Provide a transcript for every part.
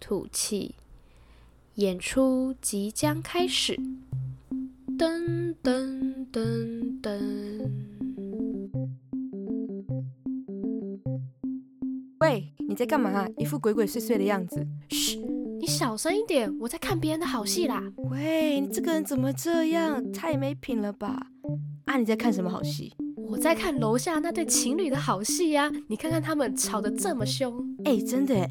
吐气，演出即将开始。噔噔噔噔。喂，你在干嘛？一副鬼鬼祟祟的样子。嘘，你小声一点，我在看别人的好戏啦。喂，你这个人怎么这样？太没品了吧？啊，你在看什么好戏？我在看楼下那对情侣的好戏呀。你看看他们吵得这么凶。哎，真的。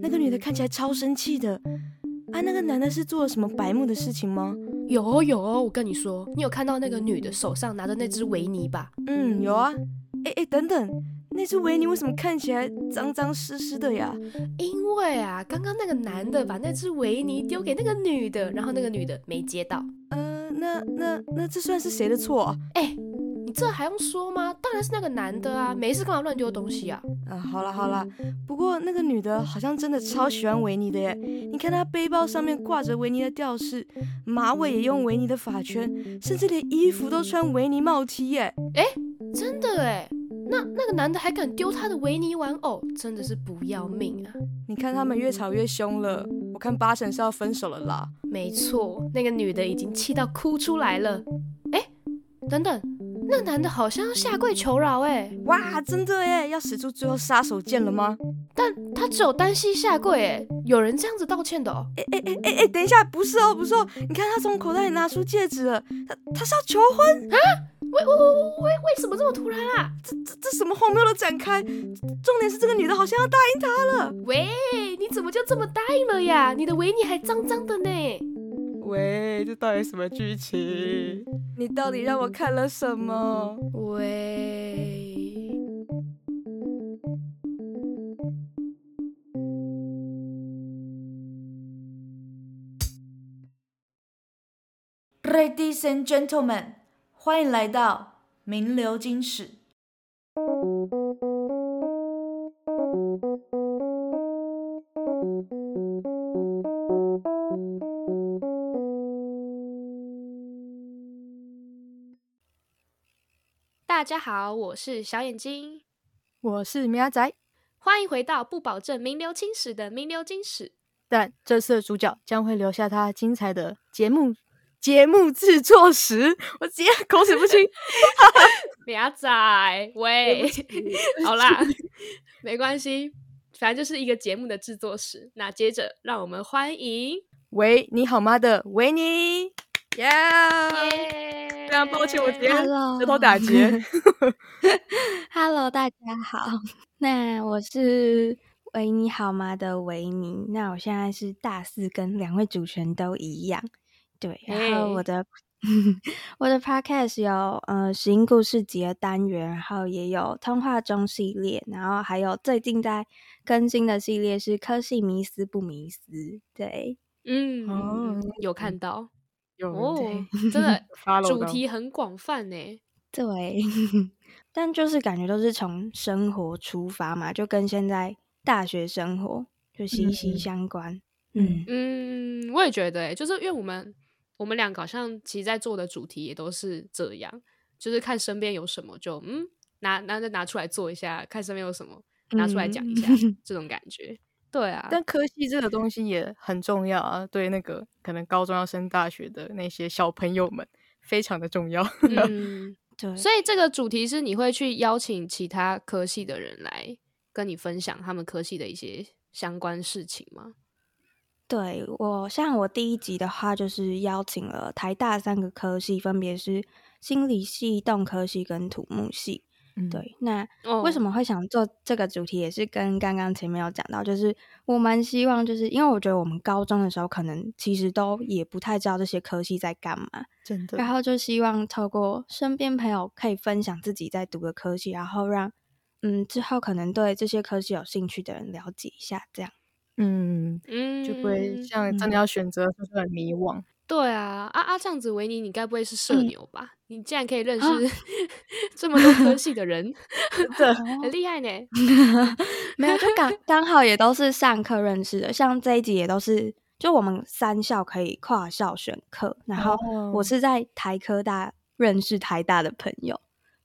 那个女的看起来超生气的，啊，那个男的是做了什么白目的事情吗？有哦有哦，我跟你说，你有看到那个女的手上拿着那只维尼吧？嗯，有啊。哎哎，等等，那只维尼为什么看起来脏脏湿湿的呀？因为啊，刚刚那个男的把那只维尼丢给那个女的，然后那个女的没接到。嗯、呃，那那那这算是谁的错啊？哎。你这还用说吗？当然是那个男的啊！没事干嘛乱丢东西啊？啊，好了好了，不过那个女的好像真的超喜欢维尼的耶！你看她背包上面挂着维尼的吊饰，马尾也用维尼的发圈，甚至连衣服都穿维尼帽 T 耶！哎，真的哎？那那个男的还敢丢他的维尼玩偶，真的是不要命啊！你看他们越吵越凶了，我看八成是要分手了啦！没错，那个女的已经气到哭出来了。哎，等等。那男的好像要下跪求饶哎！哇，真的耶！要使出最后杀手锏了吗？但他只有单膝下跪哎，有人这样子道歉的哦？哎哎哎哎哎，等一下，不是哦，不是哦！你看他从口袋里拿出戒指了，他他是要求婚啊？为为为为为什么这么突然啊？这这这什么荒谬的展开？重点是这个女的好像要答应他了。喂，你怎么就这么答应了呀？你的维尼还脏脏的呢。喂，这到底什么剧情？你到底让我看了什么？喂，Ladies and gentlemen，欢迎来到名流金史。大家好，我是小眼睛，我是喵仔，欢迎回到不保证名留青史的名流金史，但这次的主角将会留下他精彩的节目节目制作史。我直接口齿不清，喵仔，喂，好啦，没关系，反正就是一个节目的制作史。那接着让我们欢迎，喂，你好吗的维尼。Yeah! 非常抱歉，我今天舌头打结。Hello，大家好，那我是维尼好吗的维尼。那我现在是大四，跟两位主持人都一样。对，然后我的 我的 Podcast 有呃实音故事集的单元，然后也有通话中系列，然后还有最近在更新的系列是科系迷思不迷思。对，嗯，哦、有看到。哦，真的，主题很广泛呢。对，但就是感觉都是从生活出发嘛，就跟现在大学生活就息息相关。嗯嗯，我也觉得，就是因为我们我们两个好像其实在做的主题也都是这样，就是看身边有什么就嗯拿拿着拿出来做一下，看身边有什么拿出来讲一下，嗯、这种感觉。对啊，但科系这个东西也很重要啊，对那个可能高中要升大学的那些小朋友们非常的重要。嗯，对。所以这个主题是你会去邀请其他科系的人来跟你分享他们科系的一些相关事情吗？对，我像我第一集的话，就是邀请了台大三个科系，分别是心理系、动科系跟土木系。对，那为什么会想做这个主题，也是跟刚刚前面有讲到，就是我蛮希望，就是因为我觉得我们高中的时候，可能其实都也不太知道这些科系在干嘛，真的。然后就希望透过身边朋友可以分享自己在读的科系，然后让嗯之后可能对这些科系有兴趣的人了解一下，这样。嗯嗯，就不会像真的要选择，就是很迷惘。对啊，啊啊，这样子，维尼，你该不会是社牛吧？嗯、你竟然可以认识、啊、这么多科系的人，对，很厉害呢。没有，就刚刚好也都是上课认识的，像这一集也都是，就我们三校可以跨校选课，然后我是在台科大认识台大的朋友，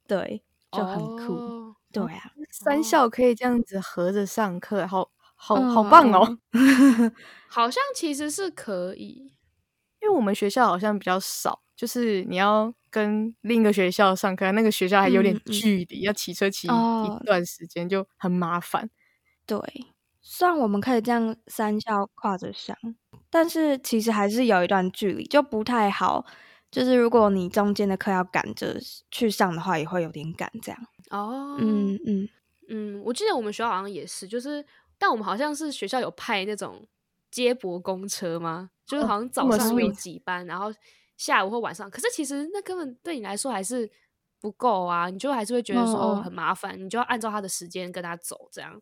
对，就很酷。哦、对啊，三校可以这样子合着上课，好好好棒哦。好像其实是可以。因为我们学校好像比较少，就是你要跟另一个学校上课，那个学校还有点距离，嗯、要骑车骑一段时间，就很麻烦。对，虽然我们可以这样三校跨着上，但是其实还是有一段距离，就不太好。就是如果你中间的课要赶着去上的话，也会有点赶这样。哦，嗯嗯嗯，我记得我们学校好像也是，就是但我们好像是学校有派那种接驳公车吗？就是好像早上会有几班，哦、然后下午或晚上。可是其实那根本对你来说还是不够啊，你就还是会觉得说很麻烦，哦、你就要按照他的时间跟他走这样。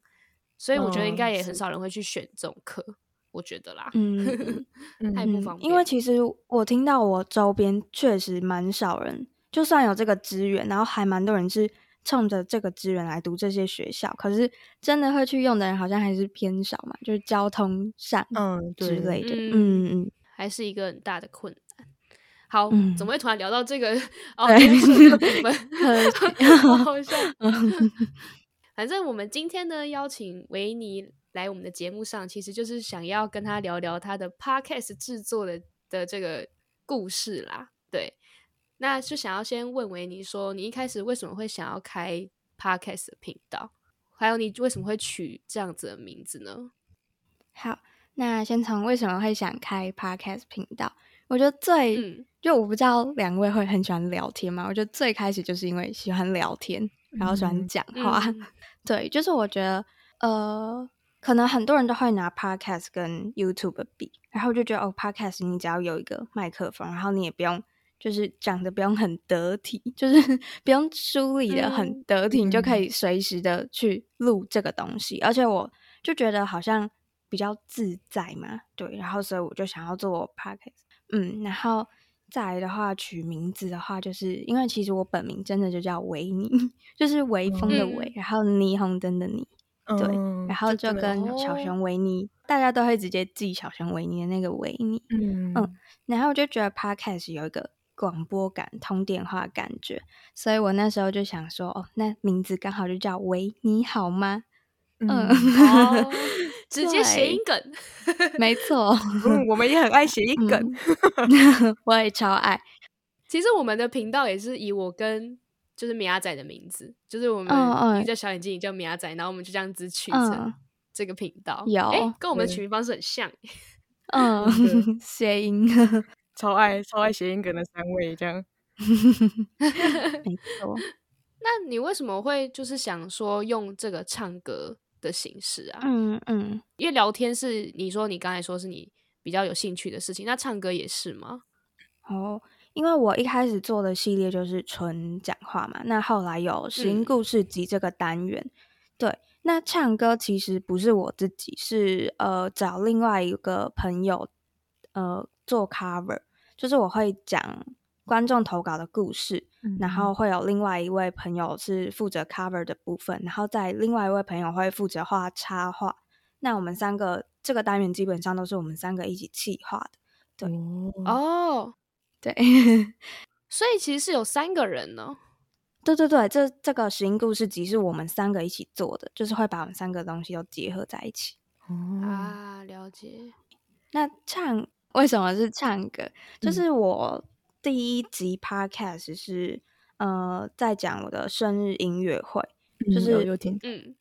所以我觉得应该也很少人会去选这种课，哦、我觉得啦，嗯，太不方便。因为其实我听到我周边确实蛮少人，就算有这个资源，然后还蛮多人是。冲着这个资源来读这些学校，可是真的会去用的人好像还是偏少嘛，就是交通上嗯之类的，嗯嗯，嗯还是一个很大的困难。好，嗯、怎么会突然聊到这个？对哦，我们 好像，反正我们今天呢邀请维尼来我们的节目上，其实就是想要跟他聊聊他的 podcast 制作的的这个故事啦，对。那就想要先问维尼说，你一开始为什么会想要开 podcast 的频道？还有你为什么会取这样子的名字呢？好，那先从为什么会想开 podcast 频道？我觉得最，嗯、就我不知道两位会很喜欢聊天吗？我觉得最开始就是因为喜欢聊天，然后喜欢讲话。嗯、对，就是我觉得，呃，可能很多人都会拿 podcast 跟 YouTube 比，然后就觉得哦，podcast 你只要有一个麦克风，然后你也不用。就是讲的不用很得体，就是 不用梳理的很得体，嗯、你就可以随时的去录这个东西。嗯、而且我就觉得好像比较自在嘛，对。然后所以我就想要做 podcast，嗯。然后再来的话，取名字的话，就是因为其实我本名真的就叫维尼，就是微风的维，嗯、然后霓虹灯的霓，对。嗯、然后就跟小熊维尼，哦、大家都会直接记小熊维尼的那个维尼，嗯嗯。然后我就觉得 podcast 有一个。广播感、通电话感觉，所以我那时候就想说，哦，那名字刚好就叫“喂，你好吗？”嗯，哦、直接谐音梗，没错、嗯，我们也很爱谐音梗，嗯、我也超爱。其实我们的频道也是以我跟就是米亚仔的名字，就是我们一个叫小眼睛，一个叫米亚仔，然后我们就这样子取成这个频道，有、欸，跟我们的取名方式很像，嗯，谐音。超爱超爱谐音梗的三位，这样没错。那你为什么会就是想说用这个唱歌的形式啊？嗯嗯，嗯因为聊天是你说你刚才说是你比较有兴趣的事情，那唱歌也是吗？哦，因为我一开始做的系列就是纯讲话嘛，那后来有声音故事集这个单元，嗯、对，那唱歌其实不是我自己，是呃找另外一个朋友呃做 cover。就是我会讲观众投稿的故事，嗯、然后会有另外一位朋友是负责 cover 的部分，然后在另外一位朋友会负责画插画。那我们三个这个单元基本上都是我们三个一起企划的。对哦，对，所以其实是有三个人呢。对对对，这这个声音故事集是我们三个一起做的，就是会把我们三个东西都结合在一起。哦、啊，了解。那唱。为什么是唱歌？就是我第一集 podcast 是、嗯、呃在讲我的生日音乐会，嗯、就是有点嗯，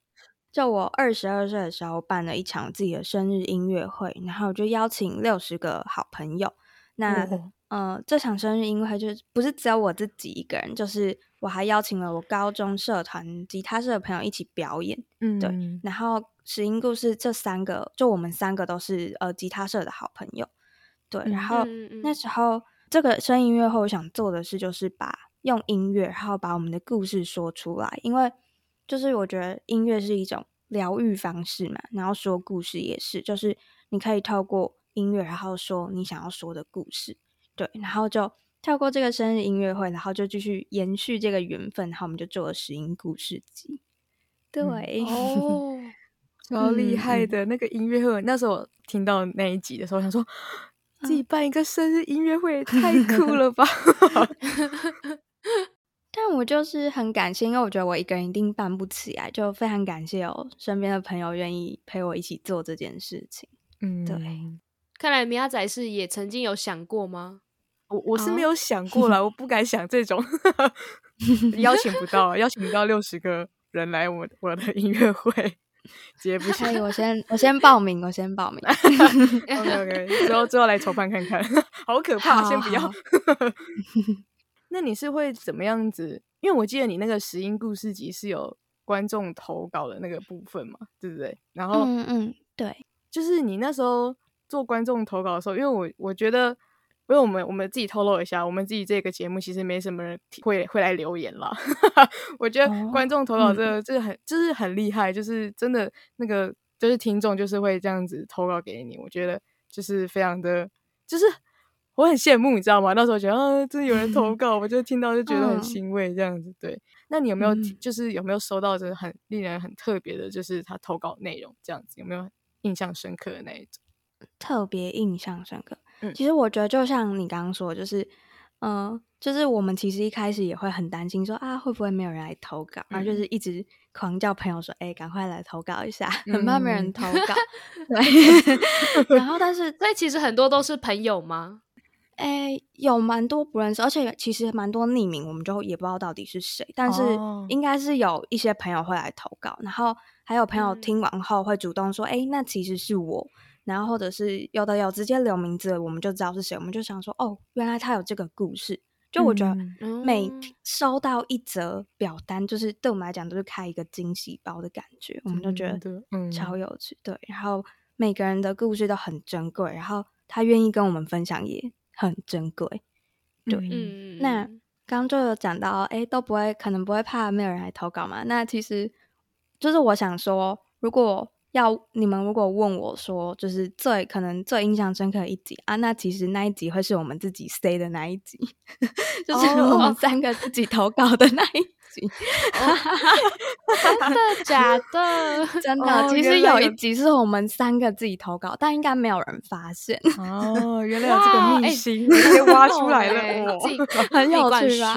就我二十二岁的时候办了一场自己的生日音乐会，然后就邀请六十个好朋友。那、哦、呃这场生日音乐会就是不是只有我自己一个人，就是我还邀请了我高中社团吉他社的朋友一起表演。嗯，对。然后石英故事这三个，就我们三个都是呃吉他社的好朋友。对，然后、那时候这个声音音乐会，我想做的事就是把用音乐，然后把我们的故事说出来。因为就是我觉得音乐是一种疗愈方式嘛，然后说故事也是，就是你可以透过音乐，然后说你想要说的故事，对，然后就跳过这个生日音乐会，然后就继续延续这个缘分，然后我们就做了拾音故事集，对，嗯、哦，超厉害的、嗯、那个音乐会，那时候我听到那一集的时候，我想说自己办一个生日音乐会，太酷了吧！但我就是很感谢，因为我觉得我一个人一定办不起来，就非常感谢有身边的朋友愿意陪我一起做这件事情。嗯，对。看来米亚仔是也曾经有想过吗？我我是没有想过啦，我不敢想这种，邀请不到，邀请不到六十个人来我我的音乐会，直接不行。我先我先报名，我先报名。OK OK，之后之后来筹办看看，好可怕，先不要。那你是会怎么样子？因为我记得你那个石英故事集是有观众投稿的那个部分嘛，对不对？然后，嗯嗯，对，就是你那时候做观众投稿的时候，因为我我觉得，因为我们我们自己透露一下，我们自己这个节目其实没什么人会会来留言啦。我觉得观众投稿这个、哦嗯、这个很就是很厉害，就是真的那个就是听众就是会这样子投稿给你，我觉得就是非常的就是。我很羡慕，你知道吗？那时候觉得啊，真的有人投稿，我就听到就觉得很欣慰，这样子。对，那你有没有、嗯、就是有没有收到就是很令人很特别的，就是他投稿内容这样子？有没有印象深刻的那一种？特别印象深刻。嗯，其实我觉得就像你刚刚说，就是嗯、呃，就是我们其实一开始也会很担心说，说啊会不会没有人来投稿，然后就是一直狂叫朋友说，哎、欸，赶快来投稿一下，很怕没人投稿。嗯、对，然后但是 所以其实很多都是朋友吗？哎、欸，有蛮多不认识，而且其实蛮多匿名，我们就也不知道到底是谁。但是应该是有一些朋友会来投稿，然后还有朋友听完后会主动说：“哎、嗯欸，那其实是我。”然后或者是有的有直接留名字，我们就知道是谁。我们就想说：“哦，原来他有这个故事。”就我觉得每收到一则表单，就是对我们来讲都是开一个惊喜包的感觉，我们就觉得超有趣。对，然后每个人的故事都很珍贵，然后他愿意跟我们分享也。很珍贵，对。嗯、那刚刚就有讲到，哎，都不会，可能不会怕没有人来投稿嘛？那其实就是我想说，如果要你们如果问我说，就是最可能最印象深刻的一集啊，那其实那一集会是我们自己 say 的那一集，就是我们三个自己投稿的那一集。哦、真的 假的？真的，哦、其实有一集是我们三个自己投稿，但应该没有人发现。哦，原来有这个秘辛被挖出来了，欸、很有趣吧？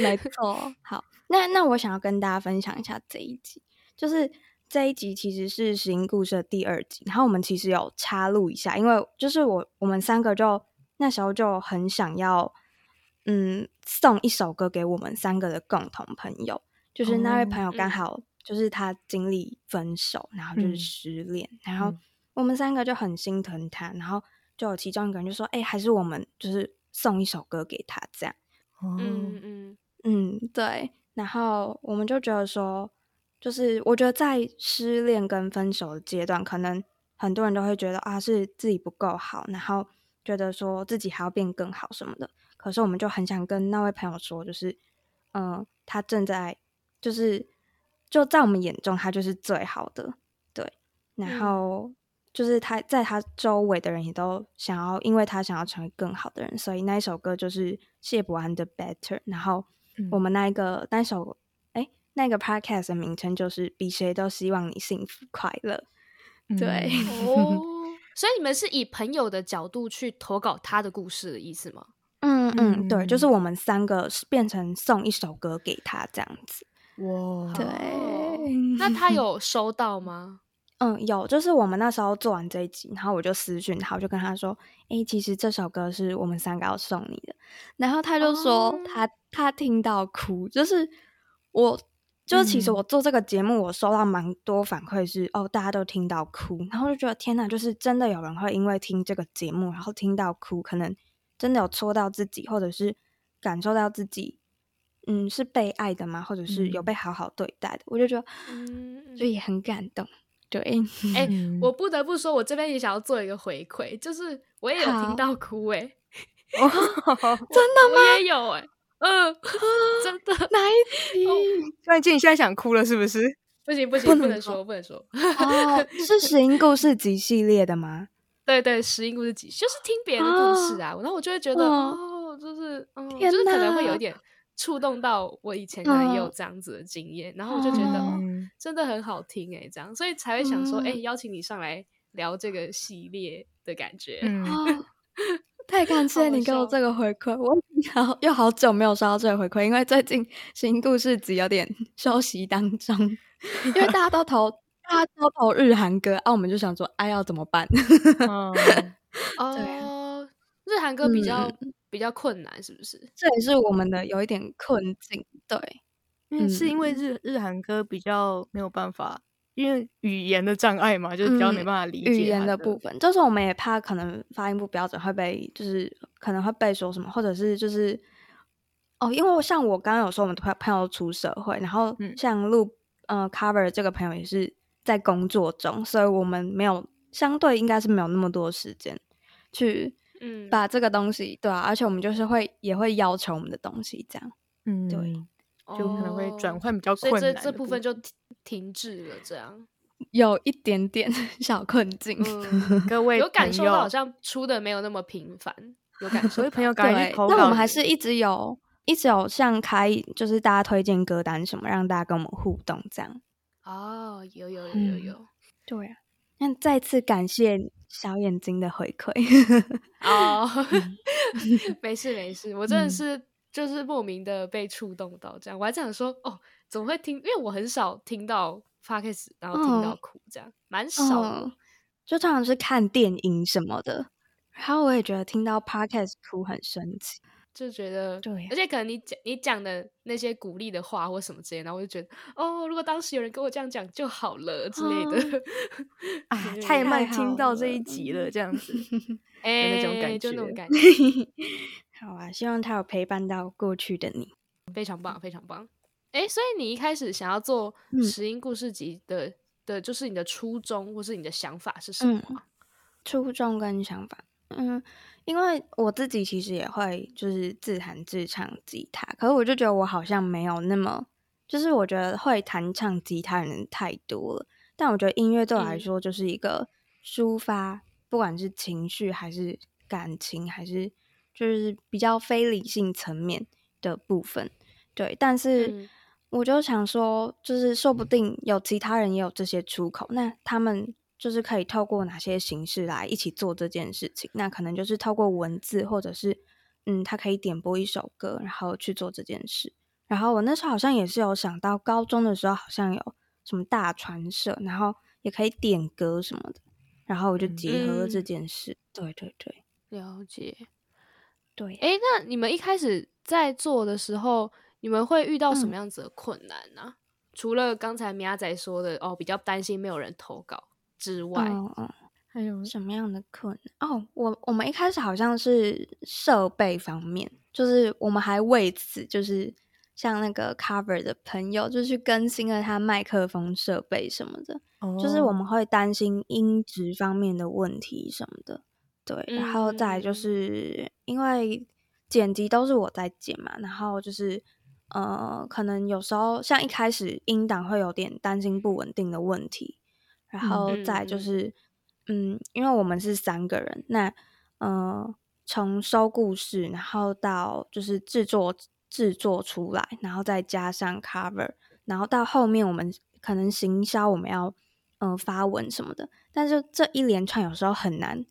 没错。好，那那我想要跟大家分享一下这一集，就是这一集其实是拾音故事的第二集，然后我们其实有插录一下，因为就是我我们三个就那时候就很想要。嗯，送一首歌给我们三个的共同朋友，就是那位朋友刚好就是他经历分手，嗯、然后就是失恋，嗯、然后我们三个就很心疼他，然后就有其中一个人就说：“哎、欸，还是我们就是送一首歌给他这样。”嗯嗯嗯，对。然后我们就觉得说，就是我觉得在失恋跟分手的阶段，可能很多人都会觉得啊，是自己不够好，然后觉得说自己还要变更好什么的。可是我们就很想跟那位朋友说，就是，嗯、呃，他正在，就是，就在我们眼中，他就是最好的，对。然后就是他在他周围的人也都想要，因为他想要成为更好的人，所以那一首歌就是谢博安的《Better》。然后我们那一个那首，哎，那个 Podcast 的名称就是“比谁都希望你幸福快乐”。对，哦，所以你们是以朋友的角度去投稿他的故事的意思吗？嗯嗯，对，就是我们三个变成送一首歌给他这样子。哇，对，那他有收到吗？嗯，有，就是我们那时候做完这一集，然后我就私讯他，我就跟他说：“哎、欸，其实这首歌是我们三个要送你的。”然后他就说他：“他、哦、他听到哭。”就是我，就是其实我做这个节目，我收到蛮多反馈是、嗯、哦，大家都听到哭，然后就觉得天哪，就是真的有人会因为听这个节目，然后听到哭，可能。真的有戳到自己，或者是感受到自己，嗯，是被爱的吗？或者是有被好好对待的？嗯、我就觉得，嗯，就也很感动。对，哎、欸，我不得不说，我这边也想要做一个回馈，就是我也有听到哭、欸，哎 哦，真的吗？我也有、欸，哎，嗯，真的，哪一集？突然间，你现在想哭了，是不是？不行不行，不能说不能说。哦，是石英故事集系列的吗？对对，石英故事集 就是听别人的故事啊，然后我就会觉得哦，就是嗯，就是可能会有点触动到我以前可能也有这样子的经验，然后我就觉得哦，真的很好听诶，这样，所以才会想说，哎，邀请你上来聊这个系列的感觉。太 感谢你给我这个回馈，我好又好久没有收到这个回馈，因为最近新故事集有点 休息当中，因为大家都投。大家都投日韩歌啊，我们就想说，哎，要怎么办？哦，对，日韩歌比较、嗯、比较困难，是不是？这也是我们的有一点困境，对，嗯，是因为日日韩歌比较没有办法，因为语言的障碍嘛，就是比较没办法理解、嗯、语言的部分。就是我们也怕可能发音不标准会被，就是可能会被说什么，或者是就是哦，因为像我刚刚有说，我们朋朋友出社会，然后像录、嗯、呃 cover 这个朋友也是。在工作中，所以我们没有相对应该是没有那么多时间去嗯把这个东西、嗯、对啊，而且我们就是会也会要求我们的东西这样嗯对，就可能会转换比较困难，所以这这部分就停滞了，这样有一点点 小困境。嗯、各位有感受到好像出的没有那么频繁，有感 受，所以朋友感觉那我们还是一直有一直有像开就是大家推荐歌单什么，让大家跟我们互动这样。哦，有有有有有，嗯、对啊，那再次感谢小眼睛的回馈哦，没事没事，我真的是就是莫名的被触动到这样，嗯、我还想说哦，怎么会听？因为我很少听到 Podcast 然后听到哭这样，蛮、嗯、少的、嗯，就通常是看电影什么的，然后我也觉得听到 Podcast 哭很神奇。就觉得，对，而且可能你讲你讲的那些鼓励的话或什么之类，然后我就觉得，哦，如果当时有人跟我这样讲就好了之类的。啊，太慢听到这一集了，这样子，哎，那种感觉，就那种感觉。好啊，希望他有陪伴到过去的你，非常棒，非常棒。哎，所以你一开始想要做石英故事集的的，就是你的初衷或是你的想法是什么？初衷跟想法，嗯。因为我自己其实也会就是自弹自唱吉他，可是我就觉得我好像没有那么，就是我觉得会弹唱吉他的人太多了。但我觉得音乐对我来说就是一个抒发，嗯、不管是情绪还是感情，还是就是比较非理性层面的部分。对，但是我就想说，就是说不定有其他人也有这些出口，那他们。就是可以透过哪些形式来一起做这件事情？那可能就是透过文字，或者是嗯，他可以点播一首歌，然后去做这件事。然后我那时候好像也是有想到，高中的时候好像有什么大传社，然后也可以点歌什么的。然后我就结合了这件事。嗯、对对对，了解。对，哎，那你们一开始在做的时候，你们会遇到什么样子的困难呢、啊？嗯、除了刚才米亚仔说的哦，比较担心没有人投稿。之外，嗯嗯，还有什么样的困难？哦，我我们一开始好像是设备方面，就是我们还为此就是像那个 cover 的朋友，就去更新了他麦克风设备什么的，哦、就是我们会担心音质方面的问题什么的。对，然后再就是因为剪辑都是我在剪嘛，然后就是呃，可能有时候像一开始音档会有点担心不稳定的问题。然后再就是，嗯，嗯，因为我们是三个人，那呃，从收故事，然后到就是制作制作出来，然后再加上 cover，然后到后面我们可能行销，我们要嗯、呃、发文什么的，但是这一连串有时候很难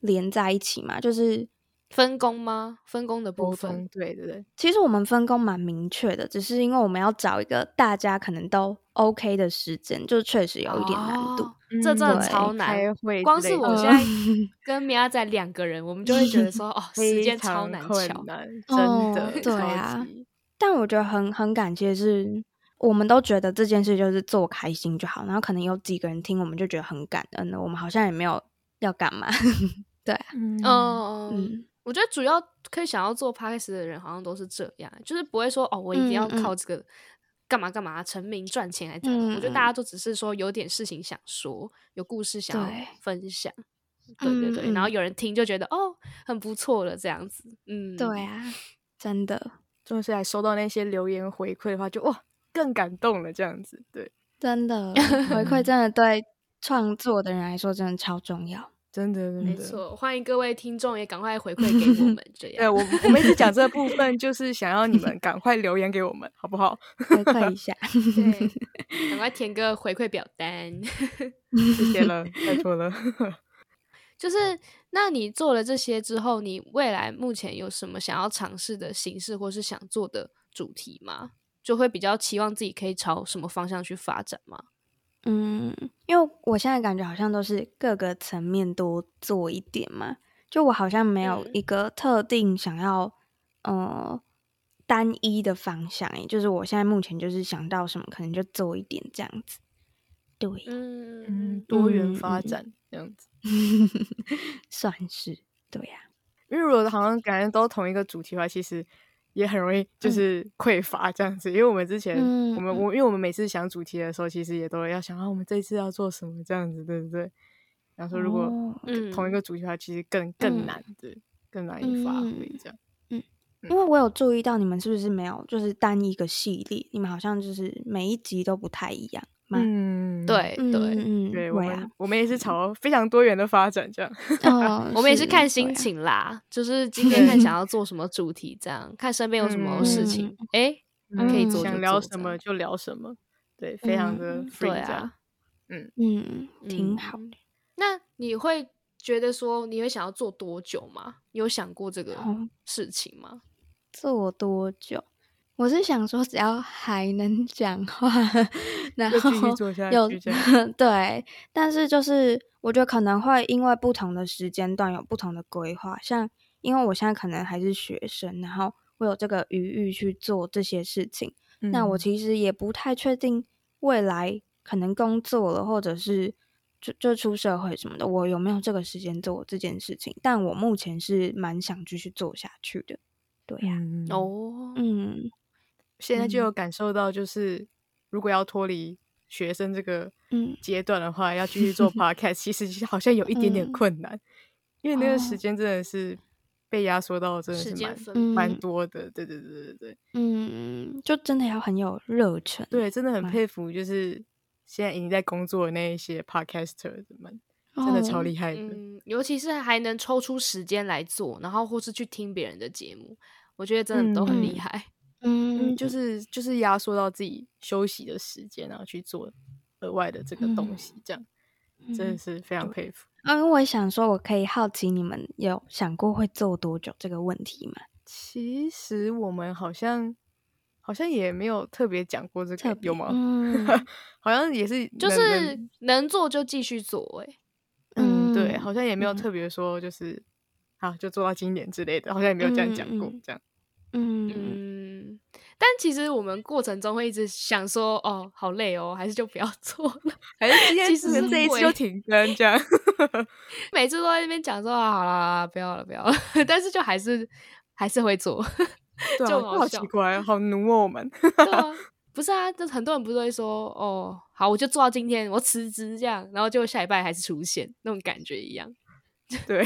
连在一起嘛，就是。分工吗？分工的部分，对对对。其实我们分工蛮明确的，只是因为我们要找一个大家可能都 OK 的时间，就确实有一点难度。哦嗯、这真的超难，光是我现在 跟米娅仔两个人，我们就会觉得说，哦，时间超难抢，真的。哦、对啊，但我觉得很很感谢是，我们都觉得这件事就是做开心就好，然后可能有几个人听，我们就觉得很感恩了。我们好像也没有要干嘛，对、啊，嗯嗯。嗯我觉得主要可以想要做 podcast 的人，好像都是这样，就是不会说哦，我一定要靠这个干嘛干嘛成名赚钱来讲。嗯嗯，我觉得大家都只是说有点事情想说，有故事想要分享，对，对对对，嗯嗯，然后有人听就觉得哦，很不错了这样子。嗯，对啊，真的，就是来收到那些留言回馈的话，就哇更感动了这样子。对，真的 回馈真的对创作的人来说真的超重要。真的，没错，欢迎各位听众也赶快回馈给我们，这样。对，我我们一直讲这部分，就是想要你们赶快留言给我们，好不好？回馈一下，对，赶快填个回馈表单，谢谢了，拜托了。就是，那你做了这些之后，你未来目前有什么想要尝试的形式，或是想做的主题吗？就会比较期望自己可以朝什么方向去发展吗？嗯，因为我现在感觉好像都是各个层面多做一点嘛，就我好像没有一个特定想要、嗯、呃单一的方向，诶，就是我现在目前就是想到什么可能就做一点这样子，对，嗯，多元发展、嗯、这样子，算是对呀、啊，因为如果好像感觉都同一个主题的话，其实。也很容易就是匮乏这样子，嗯、因为我们之前、嗯、我们我因为我们每次想主题的时候，其实也都要想啊，我们这一次要做什么这样子，对不对？然后说如果同一个主题的话，其实更更难的，嗯、更难以发挥这样嗯。嗯，因为我有注意到你们是不是没有就是单一个系列，你们好像就是每一集都不太一样。嗯，对对嗯，对，我们我们也是朝非常多元的发展这样。哦，我们也是看心情啦，就是今天看想要做什么主题，这样看身边有什么事情，哎，可以做想聊什么就聊什么，对，非常的 free 这样。嗯嗯，挺好。那你会觉得说你会想要做多久吗？你有想过这个事情吗？做多久？我是想说，只要还能讲话，然后有 对，但是就是我觉得可能会因为不同的时间段有不同的规划，像因为我现在可能还是学生，然后我有这个余裕去做这些事情，嗯、那我其实也不太确定未来可能工作了，或者是就就出社会什么的，我有没有这个时间做这件事情？但我目前是蛮想继续做下去的，对呀、哦，嗯。现在就有感受到，就是如果要脱离学生这个阶段的话，嗯、要继续做 podcast，其实好像有一点点困难，嗯、因为那个时间真的是被压缩到，真的是蛮蛮多的。对对对对对，嗯，就真的要很有热忱。对，真的很佩服，就是现在已经在工作的那一些 podcaster 们，真的超厉害的。嗯，尤其是还能抽出时间来做，然后或是去听别人的节目，我觉得真的都很厉害。嗯嗯，就是就是压缩到自己休息的时间，然后去做额外的这个东西，这样、嗯、真的是非常佩服。嗯，我也想说，我可以好奇你们有想过会做多久这个问题吗？其实我们好像好像也没有特别讲过这个，有吗？嗯，好像也是，就是能做就继续做、欸，诶，嗯，对，好像也没有特别说就是、嗯、好就做到今年之类的，好像也没有这样讲过，这样。嗯。嗯，但其实我们过程中会一直想说，哦，好累哦，还是就不要做了，还是今天其实这一次就停更这样，每次都在那边讲说，啊，好啦，不要了，不要了，但是就还是还是会做，对啊、就好，好奇怪，好。奴哦，我们，对啊，不是啊，就很多人不是会说，哦，好，我就做到今天，我辞职这样，然后就下礼拜还是出现那种感觉一样，对。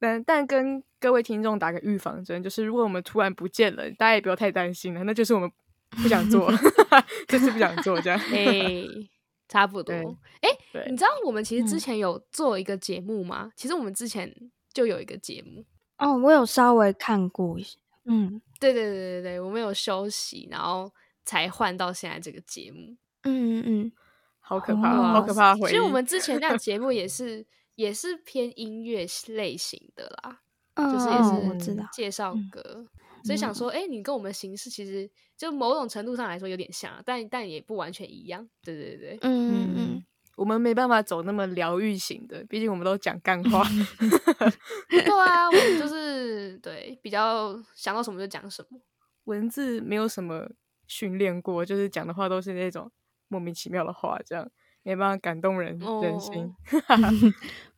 但但跟各位听众打个预防针，就是如果我们突然不见了，大家也不要太担心了，那就是我们不想做 就是不想做这样。哎、欸，差不多。哎、欸，你知道我们其实之前有做一个节目吗？嗯、其实我们之前就有一个节目。哦，我有稍微看过一下。嗯，对对对对对，我们有休息，然后才换到现在这个节目。嗯嗯嗯，好可怕，哦、好可怕。其实我们之前那个节目也是。也是偏音乐类型的啦，嗯、就是也是我知道介绍歌，嗯、所以想说，哎、欸，你跟我们形式其实就某种程度上来说有点像，但但也不完全一样，对对对，嗯嗯嗯，我们没办法走那么疗愈型的，毕竟我们都讲干话，对啊，我们就 是对比较想到什么就讲什么，文字没有什么训练过，就是讲的话都是那种莫名其妙的话，这样没办法感动人、哦、人心。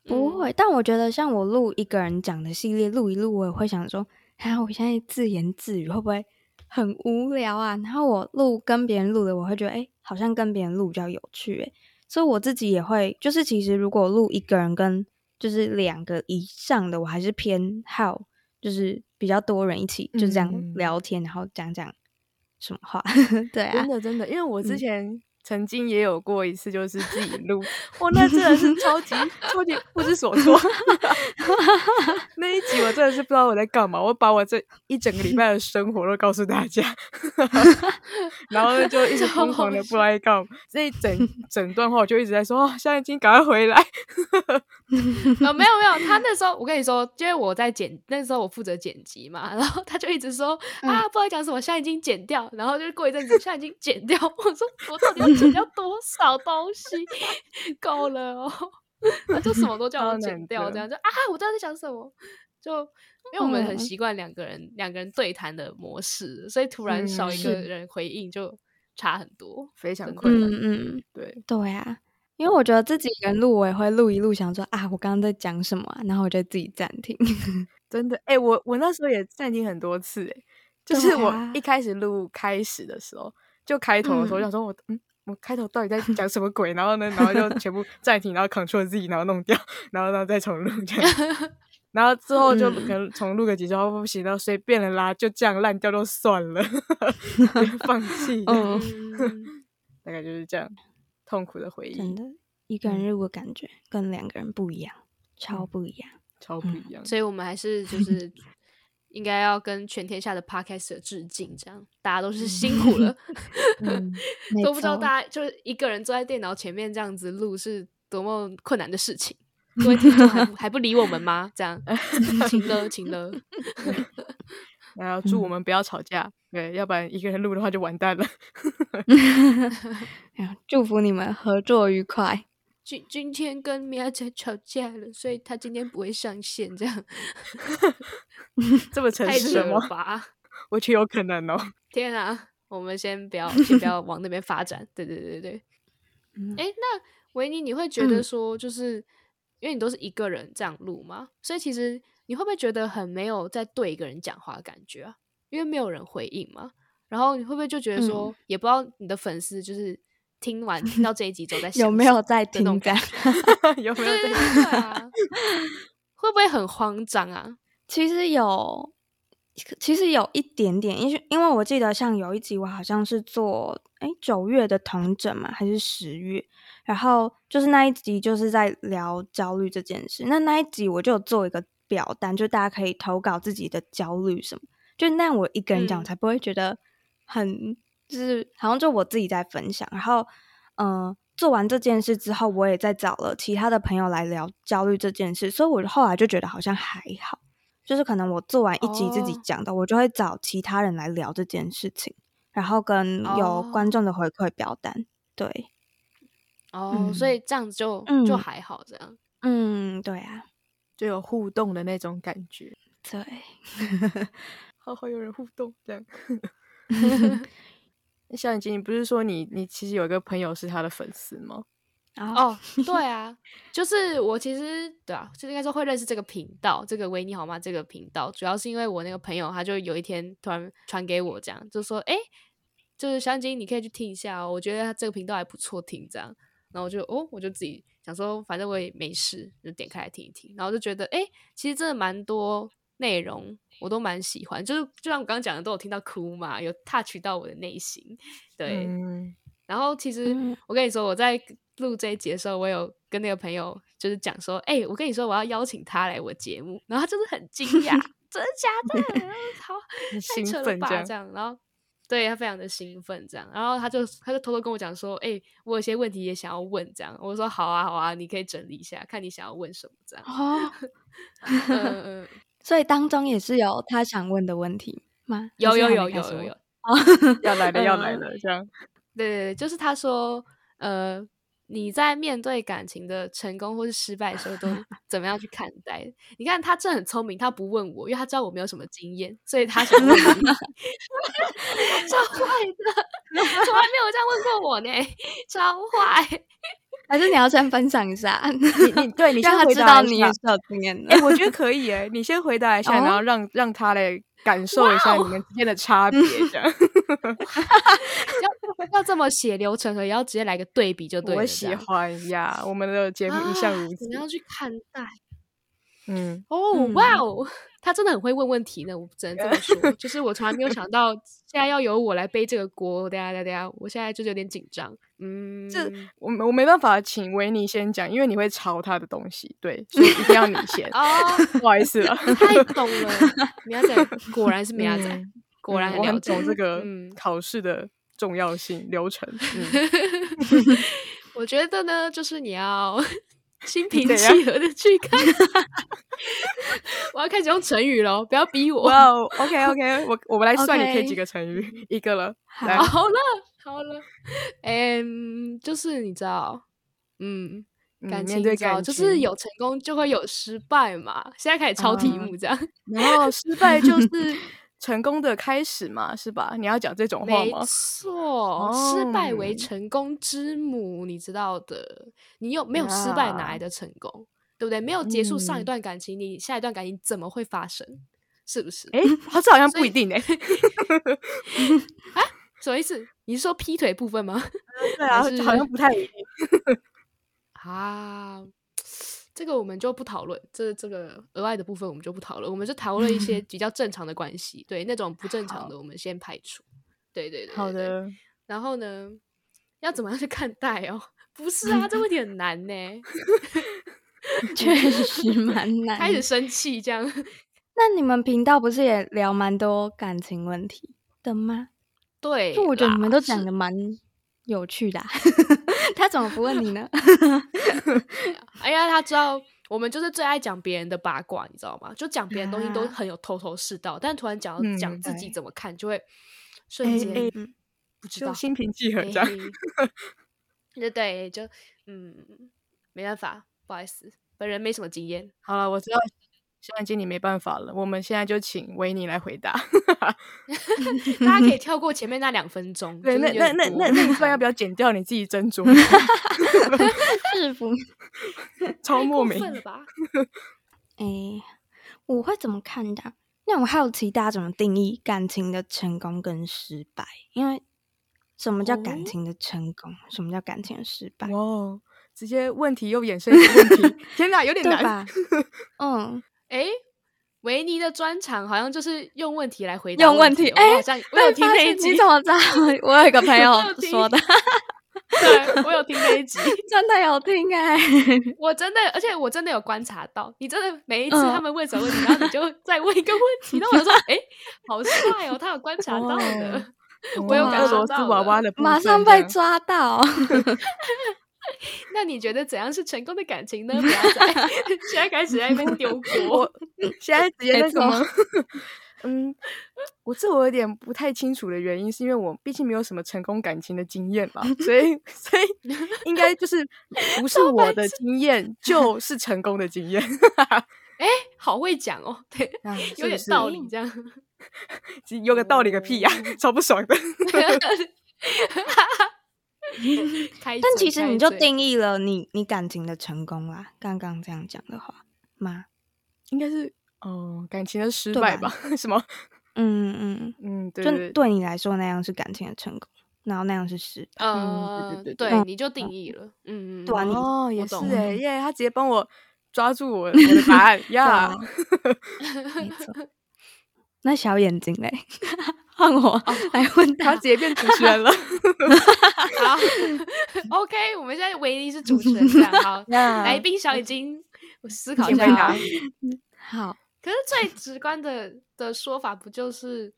不会，嗯、但我觉得像我录一个人讲的系列，录一录我也会想说，啊，我现在自言自语会不会很无聊啊？然后我录跟别人录的，我会觉得，哎，好像跟别人录比较有趣，哎，所以我自己也会，就是其实如果录一个人跟就是两个以上的，我还是偏好就是比较多人一起就这样聊天，嗯、然后讲讲什么话，对啊，真的真的，因为我之前。嗯曾经也有过一次，就是自己录，哇，那真的是超级 超级不知所措。那一集我真的是不知道我在干嘛，我把我这一整个礼拜的生活都告诉大家，然后呢就一直疯狂的不知道在干嘛。这一整整段话我就一直在说，哦，香精赶快回来。哦，没有没有，他那时候我跟你说，因为我在剪，那时候我负责剪辑嘛，然后他就一直说啊，不知道讲什么，香精剪掉，然后就过一阵子，现在已经剪掉。我说我到底要。剪掉多少东西 够了哦？他就什么都叫我剪掉，这样就啊，我知道在讲什么。就因为我们很习惯两个人两、嗯、个人对谈的模式，所以突然少一个人回应就差很多，非常困难。嗯嗯，对对啊，因为我觉得自己一个人录，我也会录一录，想说啊，我刚刚在讲什么啊？然后我就自己暂停。真的，哎、欸，我我那时候也暂停很多次，哎，就是我一开始录开始的时候，就开头的时候，我想说我嗯。我开头到底在讲什么鬼？然后呢，然后就全部暂停，然后 Ctrl Z，然后弄掉，然后然后再重录这样，然后之后就可能重录个几周，不行，然后随便了啦，就这样烂掉都算了，放弃。嗯，大概就是这样，痛苦的回忆。真的，一个人录的感觉跟两个人不一样，超不一样，超不一样。所以我们还是就是。应该要跟全天下的 Podcaster 致敬，这样大家都是辛苦了，嗯、都不知道大家就是一个人坐在电脑前面这样子录是多么困难的事情。各位听众还还不理我们吗？这样，请了，请了。然后祝我们不要吵架，对，要不然一个人录的话就完蛋了。祝福你们合作愉快。今今天跟米娅仔吵架了，所以他今天不会上线，这样 这么诚实吗？吧？我觉得有可能哦。天啊，我们先不要，先不要往那边发展。对对对对，哎、那维尼，你会觉得说，就是、嗯、因为你都是一个人这样录吗？所以其实你会不会觉得很没有在对一个人讲话的感觉啊？因为没有人回应嘛。然后你会不会就觉得说，嗯、也不知道你的粉丝就是。听完听到这一集都在想，有没有在听？有没有在听啊？会不会很慌张啊？其实有，其实有一点点，因为因为我记得像有一集我好像是做哎九月的统整嘛，还是十月？然后就是那一集就是在聊焦虑这件事。那那一集我就有做一个表单，就大家可以投稿自己的焦虑什么，就那样我一个人讲，才不会觉得很。嗯就是好像就我自己在分享，然后嗯、呃，做完这件事之后，我也在找了其他的朋友来聊焦虑这件事，所以我后来就觉得好像还好，就是可能我做完一集自己讲的，哦、我就会找其他人来聊这件事情，然后跟有观众的回馈表单，哦、对，哦，嗯、所以这样子就就还好，这样，嗯，对啊，就有互动的那种感觉，对，好好有人互动这样。像你，你不是说你你其实有一个朋友是他的粉丝吗？哦，对啊，就是我其实对啊，就应该说会认识这个频道，这个维尼好吗？这个频道主要是因为我那个朋友，他就有一天突然传给我，这样就说，哎，就是小眼睛，你可以去听一下哦，我觉得他这个频道还不错，听这样，然后我就哦，我就自己想说，反正我也没事，就点开来听一听，然后就觉得，哎，其实真的蛮多。内容我都蛮喜欢，就是就像我刚刚讲的，都有听到哭嘛，有 touch 到我的内心。对，嗯、然后其实我跟你说，我在录这一节的时候，我有跟那个朋友就是讲说，哎、欸，我跟你说，我要邀请他来我节目，然后他就是很惊讶，真的假的？好，太扯了吧，这样，然后对他非常的兴奋，这样，然后他就他就偷偷跟我讲说，哎、欸，我有些问题也想要问，这样，我说好啊好啊，你可以整理一下，看你想要问什么，这样。哦，嗯 嗯。所以当中也是有他想问的问题吗？有有有有有有，要来了要来了，这样。对对对，就是他说，呃，你在面对感情的成功或是失败的时候，都 怎么样去看待？你看他真的很聪明，他不问我，因为他知道我没有什么经验，所以他想问你。超坏的，从来没有这样问过我呢，超坏。还是你要先分享一下，你你 对你先回答一下，让他知道你也是有经验的。哎、欸，我觉得可以哎，你先回答一下，哦、然后让让他来感受一下你们之间的差别，这样。要要这么血流成河，也要直接来个对比就对了。我喜欢呀，我们的节目一向如此。怎么样去看待？嗯，哦，哇哦，他真的很会问问题呢，我只能这么说。就是我从来没有想到，现在要由我来背这个锅。等下，等下，我现在就是有点紧张。嗯，这我我没办法请维尼先讲，因为你会抄他的东西，对，所以一定要你先。哦，不好意思了，太懂了。米亚仔果然是米亚仔，果然很了解这个考试的重要性流程。我觉得呢，就是你要。心平气和的去看，我要开始用成语了，不要逼我。哇哦，OK OK，我我们来算，你可以几个成语？Okay. 一个了，好了好了，嗯，就是你知道，嗯，感情你知道，就是有成功就会有失败嘛。现在开始抄题目这样，嗯、然后失败就是。成功的开始嘛，是吧？你要讲这种话吗？没错，哦、失败为成功之母，你知道的。你有没有失败，哪来的成功？啊、对不对？没有结束上一段感情，嗯、你下一段感情怎么会发生？是不是？哎，这好像不一定哎。啊，什么意思？你是说劈腿部分吗？对啊，好像不太一定。啊。这个我们就不讨论，这这个额外的部分我们就不讨论，我们就讨论一些比较正常的关系，对那种不正常的我们先排除。对对对，对，好的。然后呢，要怎么样去看待哦？不是啊，这问题很难呢。确实蛮 难。开始生气这样。那你们频道不是也聊蛮多感情问题的吗？对，就我觉得你们都讲的蛮有趣的、啊。他怎么不问你呢？哎呀，他知道我们就是最爱讲别人的八卦，你知道吗？就讲别人东西都很有头头是道，啊、但突然讲讲自己怎么看，就会瞬间、欸欸、不知道心平气和这样。对对，就嗯，没办法，不好意思，本人没什么经验。好了，我知道。现在经理没办法了，我们现在就请维尼来回答。大家可以跳过前面那两分钟。对，那那那那那一段要 不要剪掉？你自己斟酌。制服？超莫名了吧？哎、欸，我会怎么看的？那我好奇大家怎么定义感情的成功跟失败？因为什么叫感情的成功？哦、什么叫感情的失败？哦，直接问题又衍生一个问题，天哪，有点难吧？嗯。哎，维尼的专场好像就是用问题来回答。用问题，哎，好像我有听那一集。怎么知道？我有一个朋友说的。对，我有听那一集，真的有听哎！我真的，而且我真的有观察到，你真的每一次他们问什么问题，然后你就再问一个问题，然后我就说：“哎，好帅哦，他有观察到的，我有感受到。”马上被抓到。那你觉得怎样是成功的感情呢？不要再 现在开始在那边丢 锅，现在直接那什么？嗯，我这我有点不太清楚的原因，是因为我毕竟没有什么成功感情的经验嘛，所以所以应该就是不是我的经验就是成功的经验。哎，好会讲哦，对，有点道理，这样 有个道理个屁呀，超不爽的。但其实你就定义了你你感情的成功啦。刚刚这样讲的话吗？应该是哦，感情的失败吧？什么？嗯嗯嗯，对，就对你来说那样是感情的成功，然后那样是失败。嗯，对对对，对，你就定义了。嗯嗯，对哦，也是哎，耶，他直接帮我抓住我我的答案呀。没错。那小眼睛嘞？换我来问他，他直接变主持人了。好，OK，我们现在唯一是主持人，这样好。来宾小眼睛，我思考一下。好，可是最直观的的说法，不就是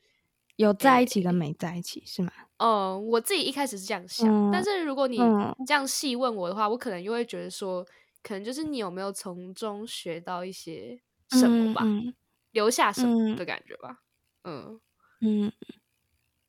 有在一起跟没在一起，是吗？哦，我自己一开始是这样想，但是如果你这样细问我的话，我可能又会觉得说，可能就是你有没有从中学到一些什么吧，留下什么的感觉吧。嗯。嗯，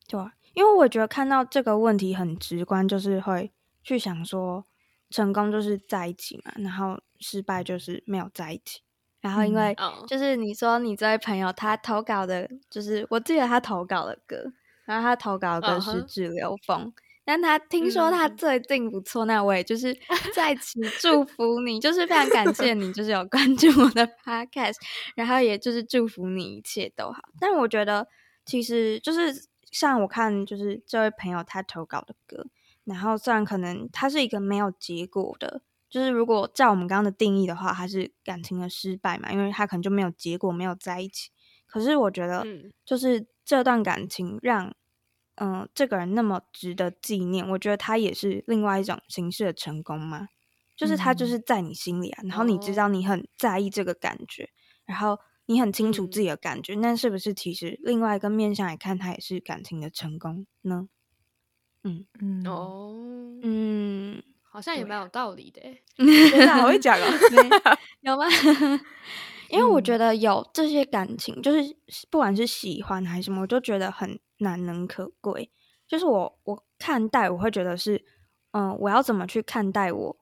对啊，因为我觉得看到这个问题很直观，就是会去想说，成功就是在一起嘛，然后失败就是没有在一起。然后因为就是你说你这位朋友他投稿的，就是我记得他投稿的歌，然后他投稿的歌是《滞留风》，但他听说他最近不错，那我也就是 在此祝福你，就是非常感谢你，就是有关注我的 podcast，然后也就是祝福你一切都好。但我觉得。其实就是像我看，就是这位朋友他投稿的歌，然后虽然可能他是一个没有结果的就是如果照我们刚刚的定义的话，它是感情的失败嘛，因为他可能就没有结果，没有在一起。可是我觉得，就是这段感情让嗯、呃、这个人那么值得纪念，我觉得他也是另外一种形式的成功嘛。就是他就是在你心里啊，嗯、然后你知道你很在意这个感觉，哦、然后你很清楚自己的感觉，那、嗯、是不是其实另外一个面向来看，他也是感情的成功呢？嗯嗯哦嗯，好像也蛮有道理的。真的好会讲哦，有吗？因为我觉得有这些感情，就是不管是喜欢还是什么，我就觉得很难能可贵。就是我我看待，我会觉得是，嗯、呃，我要怎么去看待我。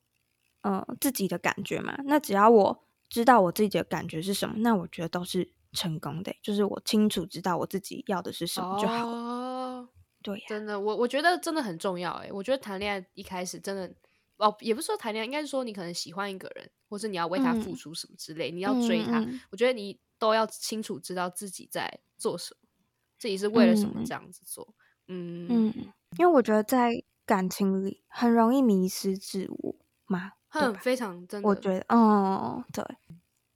嗯、呃，自己的感觉嘛，那只要我知道我自己的感觉是什么，那我觉得都是成功的。就是我清楚知道我自己要的是什么就好。哦，对呀，真的，我我觉得真的很重要。诶，我觉得谈恋爱一开始真的，哦，也不是说谈恋爱，应该是说你可能喜欢一个人，或是你要为他付出什么之类，嗯、你要追他，嗯、我觉得你都要清楚知道自己在做什么，自己是为了什么这样子做。嗯嗯，因为我觉得在感情里很容易迷失自我嘛。很非常真的，我觉得，哦，对。